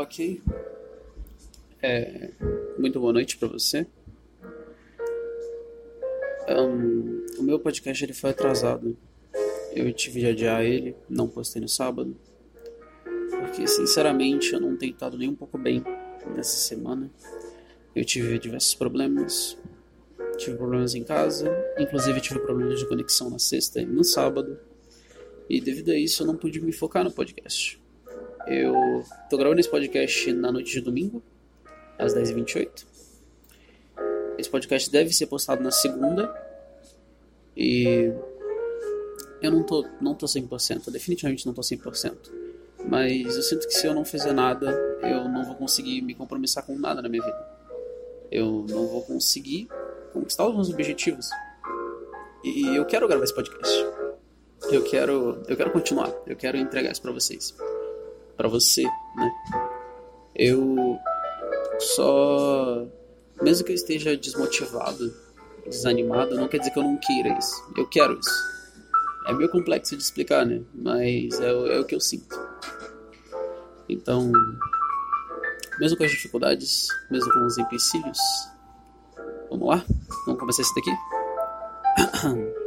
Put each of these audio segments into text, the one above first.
Ok. É, muito boa noite para você. Um, o meu podcast ele foi atrasado. Eu tive de adiar ele, não postei no sábado. Porque, sinceramente, eu não tenho estado nem um pouco bem nessa semana. Eu tive diversos problemas. Tive problemas em casa, inclusive tive problemas de conexão na sexta e no sábado. E devido a isso, eu não pude me focar no podcast. Eu tô gravando esse podcast na noite de domingo, às 10h28. Esse podcast deve ser postado na segunda. E eu não tô, não tô 100%, definitivamente não tô 100%. Mas eu sinto que se eu não fizer nada, eu não vou conseguir me compromissar com nada na minha vida. Eu não vou conseguir conquistar os meus objetivos. E eu quero gravar esse podcast. Eu quero, eu quero continuar. Eu quero entregar isso para vocês para você, né? Eu só mesmo que eu esteja desmotivado, desanimado, não quer dizer que eu não queira isso. Eu quero isso. É meio complexo de explicar, né? Mas é, é o que eu sinto. Então, mesmo com as dificuldades, mesmo com os empecilhos, vamos lá? Vamos começar isso daqui?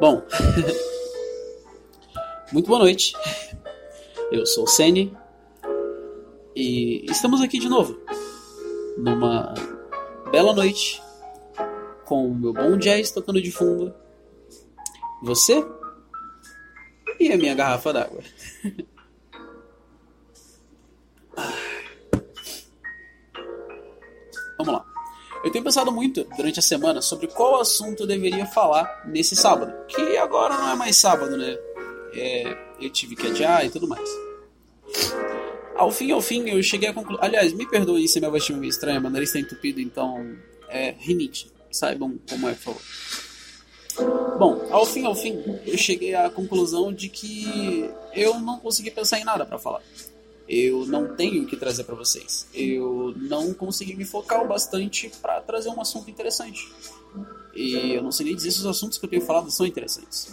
Bom, muito boa noite. Eu sou o Sene e estamos aqui de novo numa bela noite com o meu bom jazz tocando de fundo, você e a minha garrafa d'água. Vamos lá. Eu tenho pensado muito durante a semana sobre qual assunto eu deveria falar nesse sábado, que agora não é mais sábado, né? É, eu tive que adiar e tudo mais. Ao fim, ao fim, eu cheguei a concluir. Aliás, me perdoe se minha voz estiver meio estranha, meu nariz está entupido, então é rinite. Saibam como é, por favor. Bom, ao fim, ao fim, eu cheguei à conclusão de que eu não consegui pensar em nada para falar. Eu não tenho o que trazer para vocês. Eu não consegui me focar o bastante para trazer um assunto interessante. E eu não sei nem dizer se os assuntos que eu tenho falado são interessantes.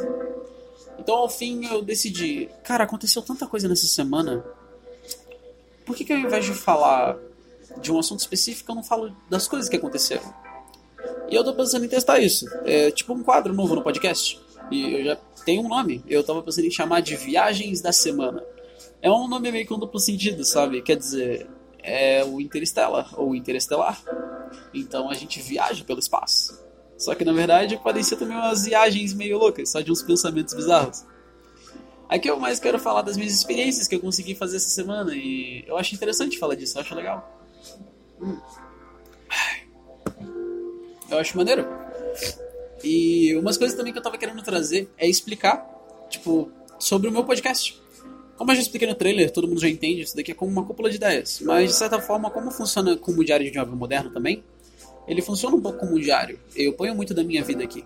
Então, ao fim, eu decidi, cara, aconteceu tanta coisa nessa semana. Por que, que ao invés de falar de um assunto específico, eu não falo das coisas que aconteceram? E eu tô pensando em testar isso. É tipo um quadro novo no podcast. E eu já tenho um nome. Eu tava pensando em chamar de Viagens da Semana. É um nome meio com um duplo sentido, sabe? Quer dizer, é o Interstellar ou Interestelar. Então a gente viaja pelo espaço. Só que na verdade podem ser também umas viagens meio loucas, só de uns pensamentos bizarros. Aqui eu mais quero falar das minhas experiências que eu consegui fazer essa semana e eu acho interessante falar disso, eu acho legal. Eu acho maneiro. E umas coisas também que eu tava querendo trazer é explicar, tipo, sobre o meu podcast. Como eu já expliquei no trailer, todo mundo já entende, isso daqui é como uma cúpula de ideias. Mas, de certa forma, como funciona como diário de um jovem moderno também, ele funciona um pouco como um diário. Eu ponho muito da minha vida aqui.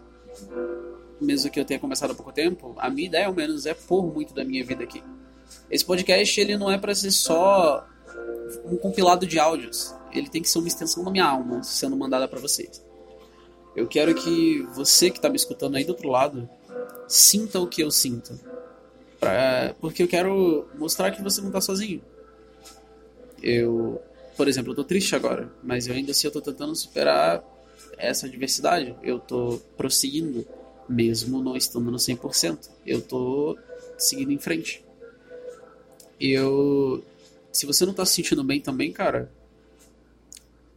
Mesmo que eu tenha começado há pouco tempo, a minha ideia, ao menos, é pôr muito da minha vida aqui. Esse podcast, ele não é para ser só um compilado de áudios. Ele tem que ser uma extensão da minha alma, sendo mandada para vocês. Eu quero que você que está me escutando aí do outro lado sinta o que eu sinto. Pra... Porque eu quero mostrar que você não está sozinho. Eu por exemplo, eu tô triste agora, mas eu ainda assim eu tô tentando superar essa adversidade. Eu tô prosseguindo, mesmo não estando no 100%. Eu tô seguindo em frente. Eu... Se você não tá se sentindo bem também, cara,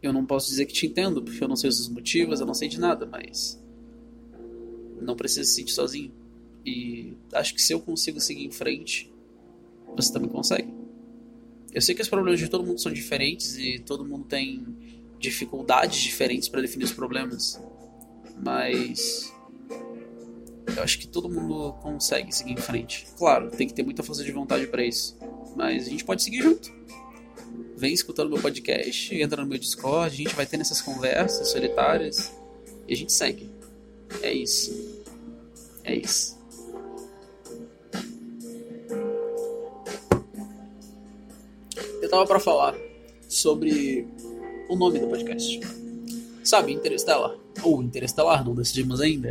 eu não posso dizer que te entendo, porque eu não sei os motivos, eu não sei de nada, mas... Não precisa se sentir sozinho. E acho que se eu consigo seguir em frente, você também consegue. Eu sei que os problemas de todo mundo são diferentes e todo mundo tem dificuldades diferentes para definir os problemas, mas eu acho que todo mundo consegue seguir em frente. Claro, tem que ter muita força de vontade para isso, mas a gente pode seguir junto. Vem escutando meu podcast, entra no meu Discord, a gente vai ter essas conversas solitárias e a gente segue. É isso. É isso. Eu tava para falar sobre o nome do podcast. Sabe, Interestelar. Ou Interestelar, não decidimos ainda.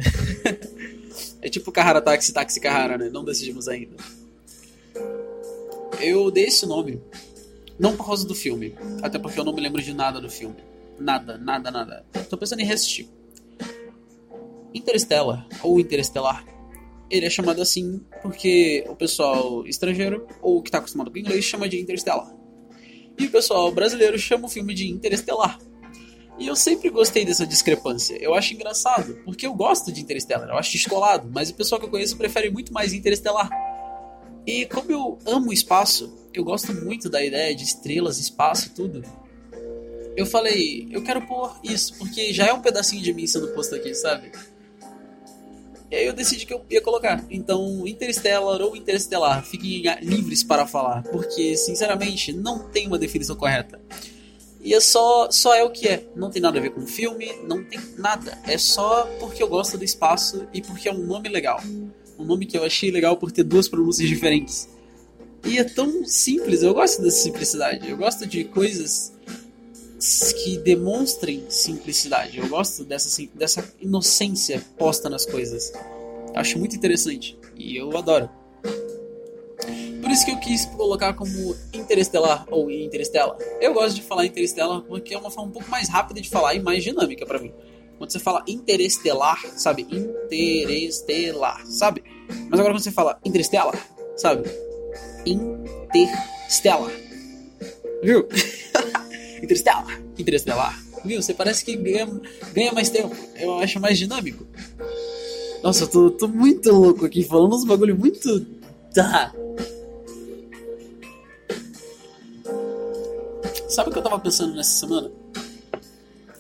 é tipo Carrara Táxi, Táxi Carrara, né? Não decidimos ainda. Eu dei esse nome Não por causa do filme, até porque eu não me lembro de nada do filme. Nada, nada, nada. Tô pensando em reassistir. Interstellar, ou Interestelar, ele é chamado assim porque o pessoal estrangeiro, ou que está acostumado com inglês, chama de Interstellar. E o pessoal brasileiro chama o filme de Interestelar. E eu sempre gostei dessa discrepância. Eu acho engraçado, porque eu gosto de Interstellar, eu acho descolado, mas o pessoal que eu conheço prefere muito mais Interestelar. E como eu amo o espaço, eu gosto muito da ideia de estrelas, espaço, tudo. Eu falei, eu quero pôr isso, porque já é um pedacinho de mim sendo posto aqui, sabe? E aí eu decidi que eu ia colocar. Então, Interstellar ou Interestelar, fiquem livres para falar, porque sinceramente não tem uma definição correta. E é só, só é o que é. Não tem nada a ver com o filme, não tem nada. É só porque eu gosto do espaço e porque é um nome legal. Um nome que eu achei legal por ter duas pronúncias diferentes. E é tão simples, eu gosto dessa simplicidade. Eu gosto de coisas que demonstrem simplicidade. Eu gosto dessa, dessa inocência posta nas coisas. Acho muito interessante e eu adoro. Por isso que eu quis colocar como Interestelar ou Interstellar. Eu gosto de falar Interestelar porque é uma forma um pouco mais rápida de falar e mais dinâmica para mim. Quando você fala interestelar, sabe? Interestelar, sabe? Mas agora quando você fala interestelar, sabe? Interstellar. Viu? Interestelar. Interestelar. Viu? Você parece que ganha, ganha mais tempo. Eu acho mais dinâmico. Nossa, eu tô, tô muito louco aqui, falando uns bagulho muito. Tá. Sabe o que eu tava pensando nessa semana?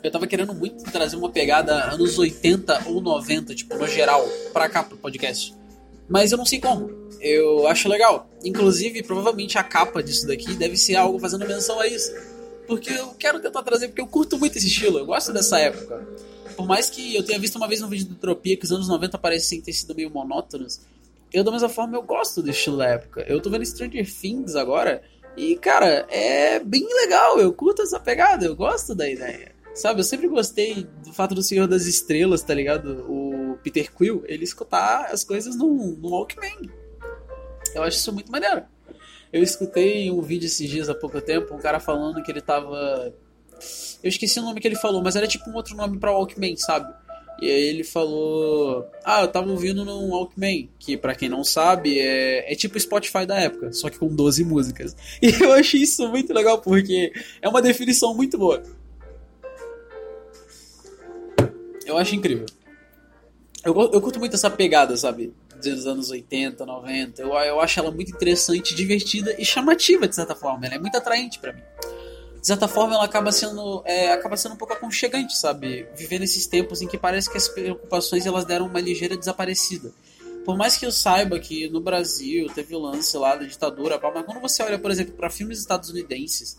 Eu tava querendo muito trazer uma pegada anos 80 ou 90, tipo, no geral, pra cá, pro podcast. Mas eu não sei como. Eu acho legal. Inclusive, provavelmente a capa disso daqui deve ser algo fazendo menção a isso porque eu quero tentar trazer, porque eu curto muito esse estilo, eu gosto dessa época. Por mais que eu tenha visto uma vez no vídeo do Tropia que os anos 90 parecem ter sido meio monótonos, eu da mesma forma eu gosto do estilo da época. Eu tô vendo Stranger Things agora e, cara, é bem legal, eu curto essa pegada, eu gosto da ideia. Sabe, eu sempre gostei do fato do Senhor das Estrelas, tá ligado? O Peter Quill, ele escutar as coisas no, no Walkman. Eu acho isso muito maneiro. Eu escutei um vídeo esses dias há pouco tempo, um cara falando que ele tava. Eu esqueci o nome que ele falou, mas era tipo um outro nome pra Walkman, sabe? E aí ele falou: Ah, eu tava ouvindo no Walkman, que para quem não sabe é, é tipo Spotify da época, só que com 12 músicas. E eu achei isso muito legal porque é uma definição muito boa. Eu acho incrível. Eu, eu curto muito essa pegada, sabe? Dos anos 80, 90. Eu, eu acho ela muito interessante, divertida e chamativa, de certa forma. Ela é muito atraente para mim. De certa forma, ela acaba sendo, é, acaba sendo um pouco aconchegante, sabe? Vivendo esses tempos em que parece que as preocupações elas deram uma ligeira desaparecida. Por mais que eu saiba que no Brasil teve o lance lá da ditadura, mas quando você olha, por exemplo, para filmes estadunidenses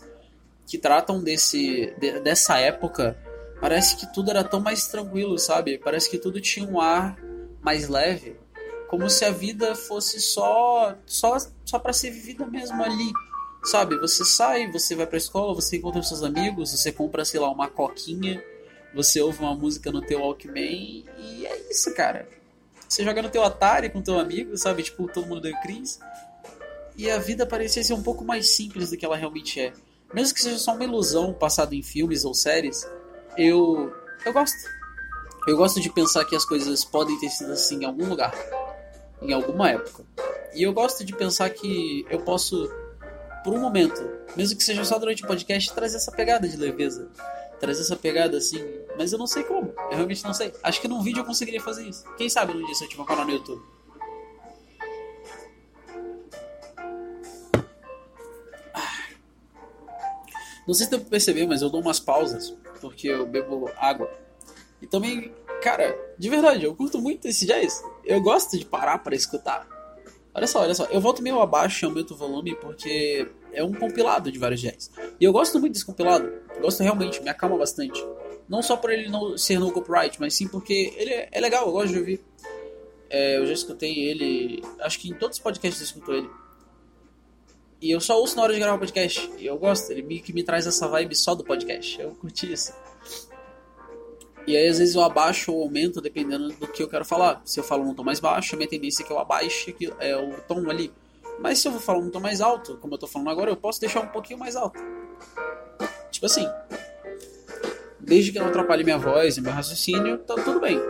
que tratam desse, de, dessa época, parece que tudo era tão mais tranquilo, sabe? Parece que tudo tinha um ar mais leve como se a vida fosse só só só para ser vivida mesmo ali. Sabe, você sai, você vai pra escola, você encontra seus amigos, você compra, sei lá, uma coquinha, você ouve uma música no teu Walkman e é isso, cara. Você joga no teu Atari com teu amigo, sabe? Tipo, todo mundo deu Cris. E a vida parecia ser um pouco mais simples do que ela realmente é. Mesmo que seja só uma ilusão passada em filmes ou séries, eu eu gosto. Eu gosto de pensar que as coisas podem ter sido assim em algum lugar em alguma época. E eu gosto de pensar que eu posso, por um momento, mesmo que seja só durante o podcast, trazer essa pegada de leveza. Trazer essa pegada assim. Mas eu não sei como. Eu realmente não sei. Acho que num vídeo eu conseguiria fazer isso. Quem sabe num dia se eu tiver um canal no YouTube. Ah. Não sei se deu pra perceber, mas eu dou umas pausas. Porque eu bebo água. E também Cara, de verdade, eu curto muito esse jazz. Eu gosto de parar para escutar. Olha só, olha só. Eu volto meio abaixo e aumento o volume porque é um compilado de vários jazz. E eu gosto muito desse compilado. Gosto realmente, me acalma bastante. Não só por ele não ser no copyright, mas sim porque ele é, é legal, eu gosto de ouvir. É, eu já escutei ele. Acho que em todos os podcasts eu escuto ele. E eu só ouço na hora de gravar podcast. E eu gosto, ele me, que me traz essa vibe só do podcast. Eu curti isso. E aí, às vezes, eu abaixo ou aumento dependendo do que eu quero falar. Se eu falo num tom mais baixo, a minha tendência é que eu abaixe é o tom ali. Mas se eu vou falar um tom mais alto, como eu tô falando agora, eu posso deixar um pouquinho mais alto. Tipo assim. Desde que não atrapalhe minha voz e meu raciocínio, tá tudo bem.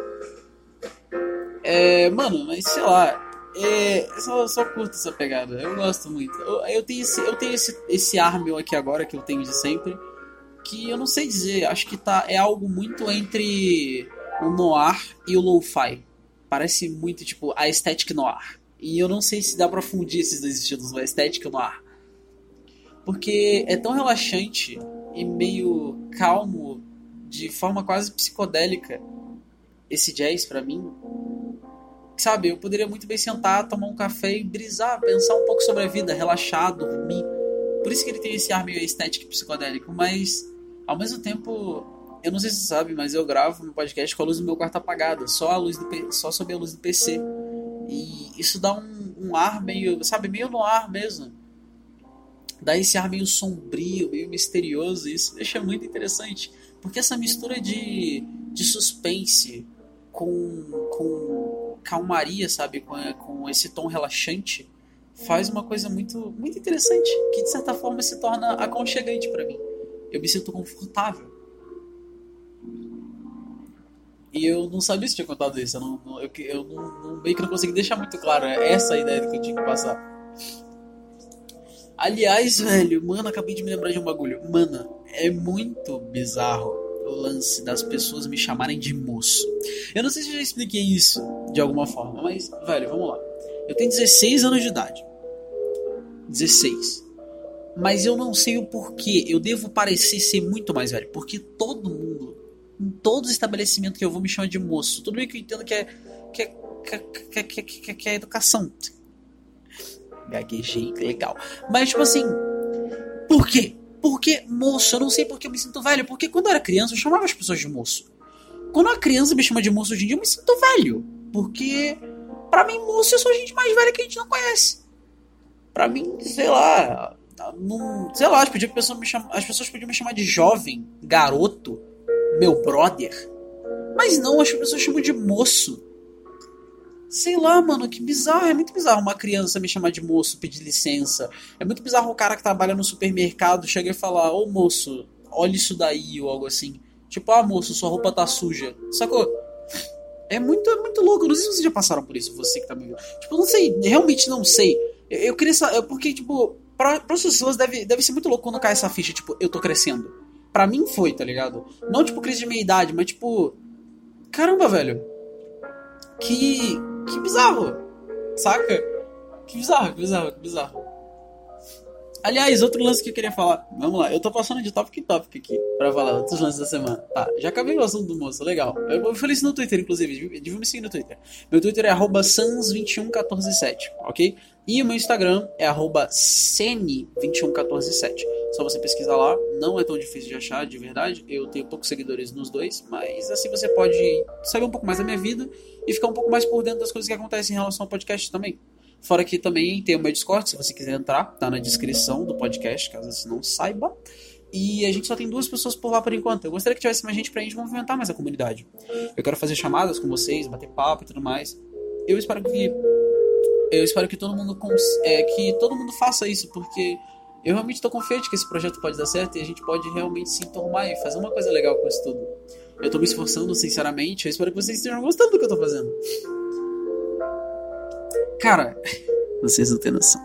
É, mano, mas sei lá. É, só, só curto essa pegada. Eu gosto muito. Eu, eu tenho, esse, eu tenho esse, esse ar meu aqui agora, que eu tenho de sempre. Que eu não sei dizer. Acho que tá, é algo muito entre o noir e o lo-fi. Parece muito, tipo, a estética noir. E eu não sei se dá pra fundir esses dois estilos, a estética noir. Porque é tão relaxante e meio calmo, de forma quase psicodélica, esse jazz para mim. Sabe, eu poderia muito bem sentar, tomar um café e brisar, pensar um pouco sobre a vida, relaxar, dormir. Por isso que ele tem esse ar meio estético e psicodélico, mas ao mesmo tempo eu não sei se você sabe, mas eu gravo meu podcast com a luz do meu quarto apagada, só a luz do só sob a luz do PC. E isso dá um, um ar meio, sabe, meio no ar mesmo. Dá esse ar meio sombrio, meio misterioso, e isso deixa muito interessante. Porque essa mistura de, de suspense com, com calmaria, sabe, com, com esse tom relaxante, faz uma coisa muito, muito interessante, que de certa forma se torna aconchegante para mim. Eu me sinto confortável. E eu não sabia se tinha contado isso. Eu, não, eu, eu não, meio que não consegui deixar muito claro essa ideia que eu tinha que passar. Aliás, velho, mano, acabei de me lembrar de um bagulho. Mano, é muito bizarro o lance das pessoas me chamarem de moço. Eu não sei se eu já expliquei isso de alguma forma, mas, velho, vamos lá. Eu tenho 16 anos de idade. 16. Mas eu não sei o porquê. Eu devo parecer ser muito mais velho. Porque todo mundo em todos os estabelecimentos que eu vou me chamar de moço. Tudo bem que eu entendo que é, que é, que é, que é, que é, que é educação. Gaguejei, legal. Mas, tipo assim, por quê? Porque moço, eu não sei porque eu me sinto velho. Porque quando eu era criança, eu chamava as pessoas de moço. Quando uma criança me chama de moço hoje em dia, eu me sinto velho. Porque, para mim, moço é só gente mais velha que a gente não conhece. Pra mim, sei lá. Não, sei lá, as, pessoas me chamar, as pessoas podiam me chamar de jovem, garoto meu brother. Mas não, as pessoas chamam de moço. Sei lá, mano, que bizarro. É muito bizarro uma criança me chamar de moço, pedir licença. É muito bizarro o cara que trabalha no supermercado chegar e falar: Ô moço, olha isso daí, ou algo assim. Tipo, ah, moço, sua roupa tá suja. Sacou? É muito, é muito louco. Não sei se vocês já passaram por isso, você que tá me vendo. Tipo, não sei, realmente não sei. Eu, eu queria saber, porque, tipo, pra, as pessoas deve, deve ser muito louco quando cai essa ficha, tipo, eu tô crescendo. Pra mim foi, tá ligado? Não tipo crise de meia idade, mas tipo. Caramba, velho. Que. Que bizarro. Saca? Que bizarro, que bizarro, que bizarro. Aliás, outro lance que eu queria falar. Vamos lá, eu tô passando de tópico em tópico aqui pra falar outros lances da semana. Tá, já acabei o assunto do moço, legal. Eu, falei isso no Twitter, inclusive. Devia me seguir no Twitter. Meu Twitter é sans21147, ok? E o meu Instagram é sene21147. Só você pesquisar lá. Não é tão difícil de achar, de verdade. Eu tenho poucos seguidores nos dois, mas assim você pode saber um pouco mais da minha vida e ficar um pouco mais por dentro das coisas que acontecem em relação ao podcast também. Fora que também tem o meu Discord, se você quiser entrar, tá na descrição do podcast, caso você não saiba. E a gente só tem duas pessoas por lá por enquanto. Eu gostaria que tivesse mais gente pra gente movimentar mais a comunidade. Eu quero fazer chamadas com vocês, bater papo e tudo mais. Eu espero que eu espero que todo mundo cons é, que todo mundo faça isso, porque eu realmente estou confiante que esse projeto pode dar certo e a gente pode realmente se enturmar e fazer uma coisa legal com isso tudo. Eu estou me esforçando, sinceramente. Eu espero que vocês estejam gostando do que eu estou fazendo. Cara, vocês não têm noção.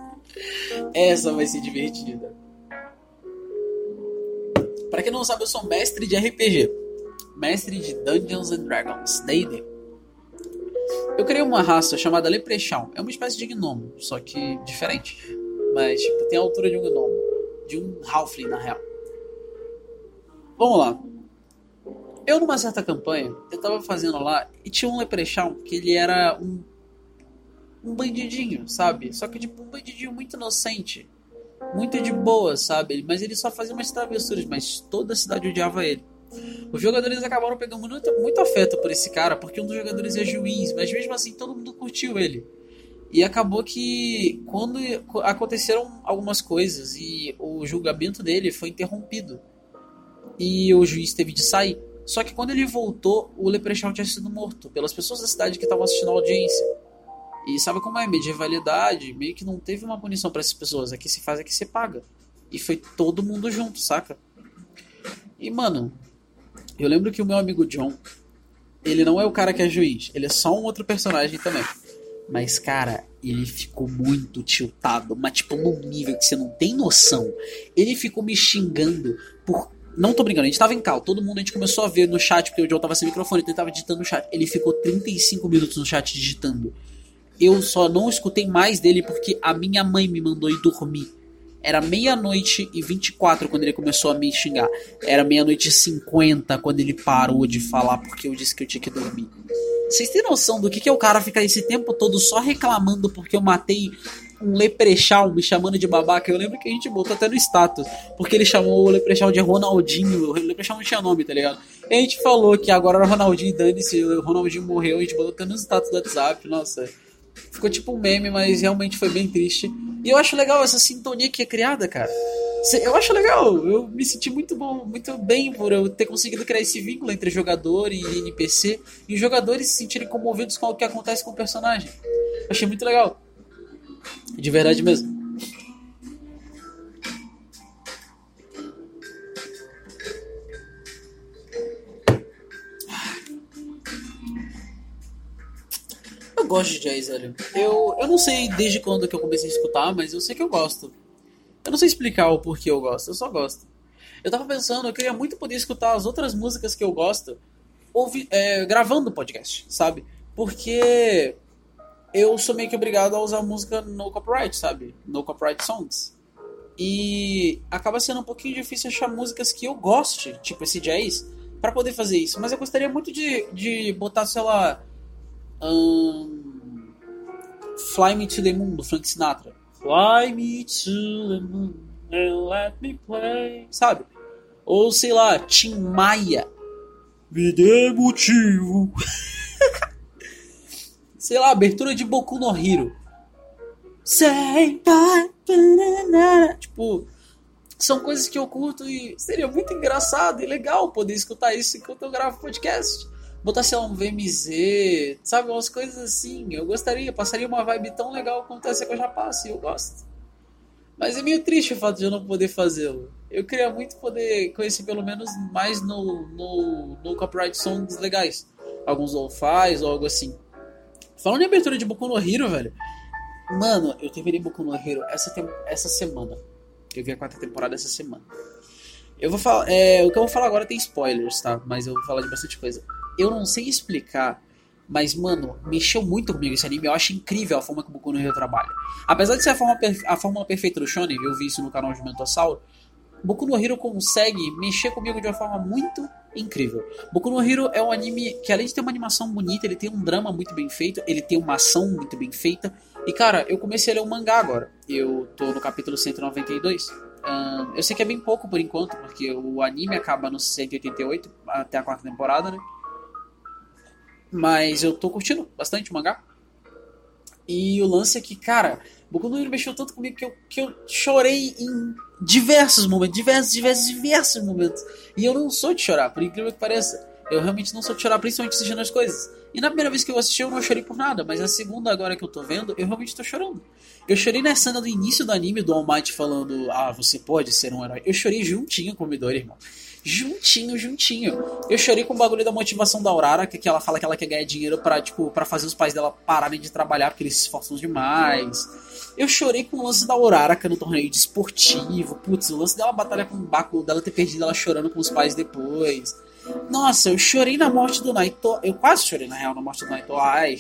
Essa vai ser divertida. Para quem não sabe, eu sou mestre de RPG. Mestre de Dungeons and Dragons, D&D. Eu criei uma raça chamada Leprechaun. É uma espécie de gnomo, só que diferente. Mas, tipo, tem a altura de um gnomo. De um halfling, na real. Vamos lá. Eu, numa certa campanha, eu tava fazendo lá e tinha um Leprechaun que ele era um um bandidinho, sabe? Só que, tipo, um bandidinho muito inocente. Muito de boa, sabe? Mas ele só fazia umas travessuras, mas toda a cidade odiava ele. Os jogadores acabaram pegando muito, muito afeto por esse cara, porque um dos jogadores é juiz, mas mesmo assim todo mundo curtiu ele. E acabou que quando aconteceram algumas coisas e o julgamento dele foi interrompido. E o juiz teve de sair. Só que quando ele voltou, o Leprechaun tinha sido morto pelas pessoas da cidade que estavam assistindo a audiência. E sabe como é? Medievalidade, meio que não teve uma punição para essas pessoas. Aqui se faz, aqui se paga. E foi todo mundo junto, saca? E, mano, eu lembro que o meu amigo John, ele não é o cara que é juiz, ele é só um outro personagem também. Mas, cara, ele ficou muito tiltado, mas tipo num nível que você não tem noção. Ele ficou me xingando por. Não tô brincando, a gente tava em cal, todo mundo a gente começou a ver no chat, porque o John tava sem microfone, então ele tava digitando no chat. Ele ficou 35 minutos no chat digitando. Eu só não escutei mais dele porque a minha mãe me mandou ir dormir. Era meia-noite e 24 quando ele começou a me xingar. Era meia-noite e 50 quando ele parou de falar porque eu disse que eu tinha que dormir. Vocês têm noção do que, que é o cara ficar esse tempo todo só reclamando porque eu matei um leprechal me chamando de babaca? Eu lembro que a gente botou até no status. Porque ele chamou o leprechal de Ronaldinho. O leprechal não tinha nome, tá ligado? E a gente falou que agora era Ronaldinho, dane-se, o Ronaldinho morreu. A gente botou até no status do WhatsApp. Nossa, ficou tipo um meme, mas realmente foi bem triste. E eu acho legal essa sintonia que é criada, cara. Eu acho legal, eu me senti muito bom, muito bem por eu ter conseguido criar esse vínculo entre jogador e NPC e os jogadores se sentirem comovidos com o que acontece com o personagem. Achei muito legal. De verdade mesmo. Eu gosto de jazz, velho. Eu, eu não sei desde quando que eu comecei a escutar, mas eu sei que eu gosto. Eu não sei explicar o porquê eu gosto, eu só gosto. Eu tava pensando, eu queria muito poder escutar as outras músicas que eu gosto ouvi, é, gravando podcast, sabe? Porque eu sou meio que obrigado a usar música no copyright, sabe? No copyright songs. E acaba sendo um pouquinho difícil achar músicas que eu goste, tipo esse jazz, para poder fazer isso. Mas eu gostaria muito de, de botar, sei lá. Um, Fly Me to the Moon, do Frank Sinatra. Fly me to the moon and let me play. Sabe? Ou sei lá, Tim Maia. Me dê motivo. sei lá, abertura de Boku no Hero. Say bye. Tipo, são coisas que eu curto e seria muito engraçado e legal poder escutar isso enquanto eu gravo podcast botar, sei lá, um VMZ, sabe? Umas coisas assim. Eu gostaria, passaria uma vibe tão legal quanto essa que eu já passo e eu gosto. Mas é meio triste o fato de eu não poder fazê-lo. Eu queria muito poder conhecer pelo menos mais no, no, no copyright songs legais. Alguns lo-fis ou algo assim. Falando em abertura de Boku no Hero, velho. Mano, eu terminei Boku no Hero essa, essa semana. Eu vi a quarta temporada essa semana. Eu vou falar. É, o que eu vou falar agora tem spoilers, tá? Mas eu vou falar de bastante coisa eu não sei explicar, mas, mano, mexeu muito comigo esse anime. Eu acho incrível a forma que o Boku no Hero trabalha. Apesar de ser a forma, a fórmula perfeita do Shonen, eu vi isso no canal de Mentossauro, Boku no Hero consegue mexer comigo de uma forma muito incrível. Boku no Hero é um anime que, além de ter uma animação bonita, ele tem um drama muito bem feito, ele tem uma ação muito bem feita. E, cara, eu comecei a ler o mangá agora. Eu tô no capítulo 192. Um, eu sei que é bem pouco por enquanto, porque o anime acaba no 188 até a quarta temporada, né? Mas eu tô curtindo bastante o mangá. E o lance é que, cara, Boku no Hero mexeu tanto comigo que eu, que eu chorei em diversos momentos, diversos, diversos, diversos momentos. E eu não sou de chorar, por incrível que pareça. Eu realmente não sou de chorar, principalmente assistindo as coisas. E na primeira vez que eu assisti, eu não chorei por nada, mas a segunda agora que eu tô vendo, eu realmente tô chorando. Eu chorei na cena do início do anime do All Might falando, ah, você pode ser um herói. Eu chorei juntinho com o Midori, irmão juntinho, juntinho. Eu chorei com o bagulho da motivação da Aurora, que, ela fala que ela quer ganhar dinheiro pra, tipo, pra fazer os pais dela pararem de trabalhar porque eles se esforçam demais. Eu chorei com o lance da Aurora, que é no torneio de esportivo. Putz, o lance dela batalha com o Baco, dela ter perdido ela chorando com os pais depois. Nossa, eu chorei na morte do Naito. Eu quase chorei, na real, na morte do Naito. Ai.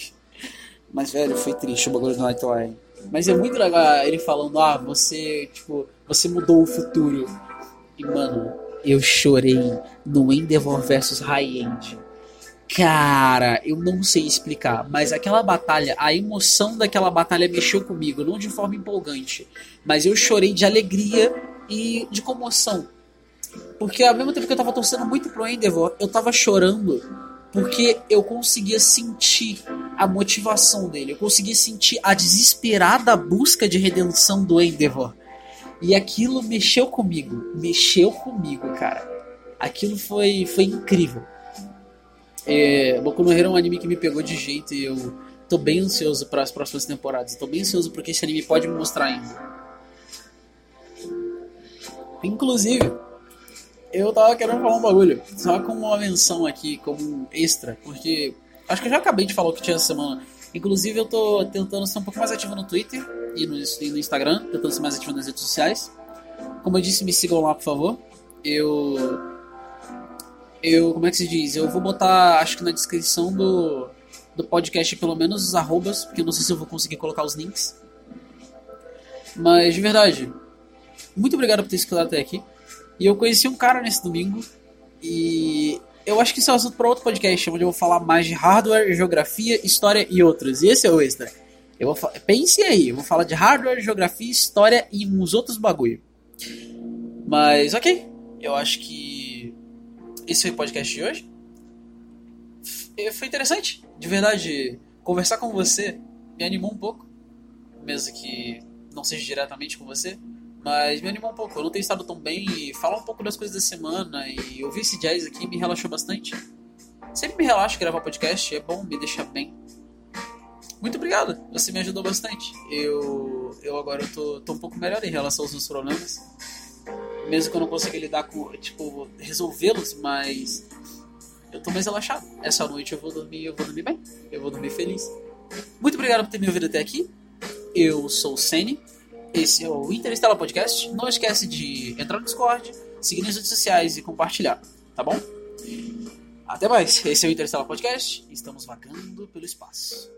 Mas, velho, foi triste o bagulho do Naito. Ai. Mas é muito legal ele falando, ah, você, tipo, você mudou o futuro. E, mano, eu chorei no Endeavor vs High-End. Cara, eu não sei explicar, mas aquela batalha, a emoção daquela batalha mexeu comigo, não de forma empolgante, mas eu chorei de alegria e de comoção. Porque ao mesmo tempo que eu tava torcendo muito pro Endeavor, eu tava chorando porque eu conseguia sentir a motivação dele, eu conseguia sentir a desesperada busca de redenção do Endeavor. E aquilo mexeu comigo. Mexeu comigo, cara. Aquilo foi, foi incrível. É, Boku no Hero é um anime que me pegou de jeito e eu tô bem ansioso para as próximas temporadas. Tô bem ansioso porque esse anime pode me mostrar ainda. Inclusive, eu tava querendo falar um bagulho, só com uma menção aqui, como extra, porque acho que eu já acabei de falar o que tinha essa semana. Inclusive, eu tô tentando ser um pouco mais ativo no Twitter e no, e no Instagram, tentando ser mais ativo nas redes sociais. Como eu disse, me sigam lá, por favor. Eu. Eu. Como é que se diz? Eu vou botar, acho que na descrição do, do podcast, pelo menos os arrobas, porque eu não sei se eu vou conseguir colocar os links. Mas, de verdade, muito obrigado por ter escutado até aqui. E eu conheci um cara nesse domingo. E eu acho que isso é um assunto para outro podcast, onde eu vou falar mais de hardware, geografia, história e outros. E esse é o extra. Eu vou Pense aí, eu vou falar de hardware, geografia, história e uns outros bagulho. Mas ok, eu acho que esse foi o podcast de hoje. Foi interessante, de verdade. Conversar com você me animou um pouco, mesmo que não seja diretamente com você. Mas me animou um pouco. Eu não tenho estado tão bem e falar um pouco das coisas da semana e ouvir esse jazz aqui me relaxou bastante. Sempre me relaxa gravar podcast, é bom, me deixa bem. Muito obrigado, você me ajudou bastante. Eu, eu agora tô, tô um pouco melhor em relação aos meus problemas. Mesmo que eu não consiga lidar com, tipo, resolvê-los, mas eu tô mais relaxado. Essa noite eu vou dormir, eu vou dormir bem. Eu vou dormir feliz. Muito obrigado por ter me ouvido até aqui. Eu sou o Sene. Esse é o Interestela Podcast. Não esquece de entrar no Discord, seguir nas redes sociais e compartilhar, tá bom? Até mais. Esse é o Interestela Podcast. Estamos vagando pelo espaço.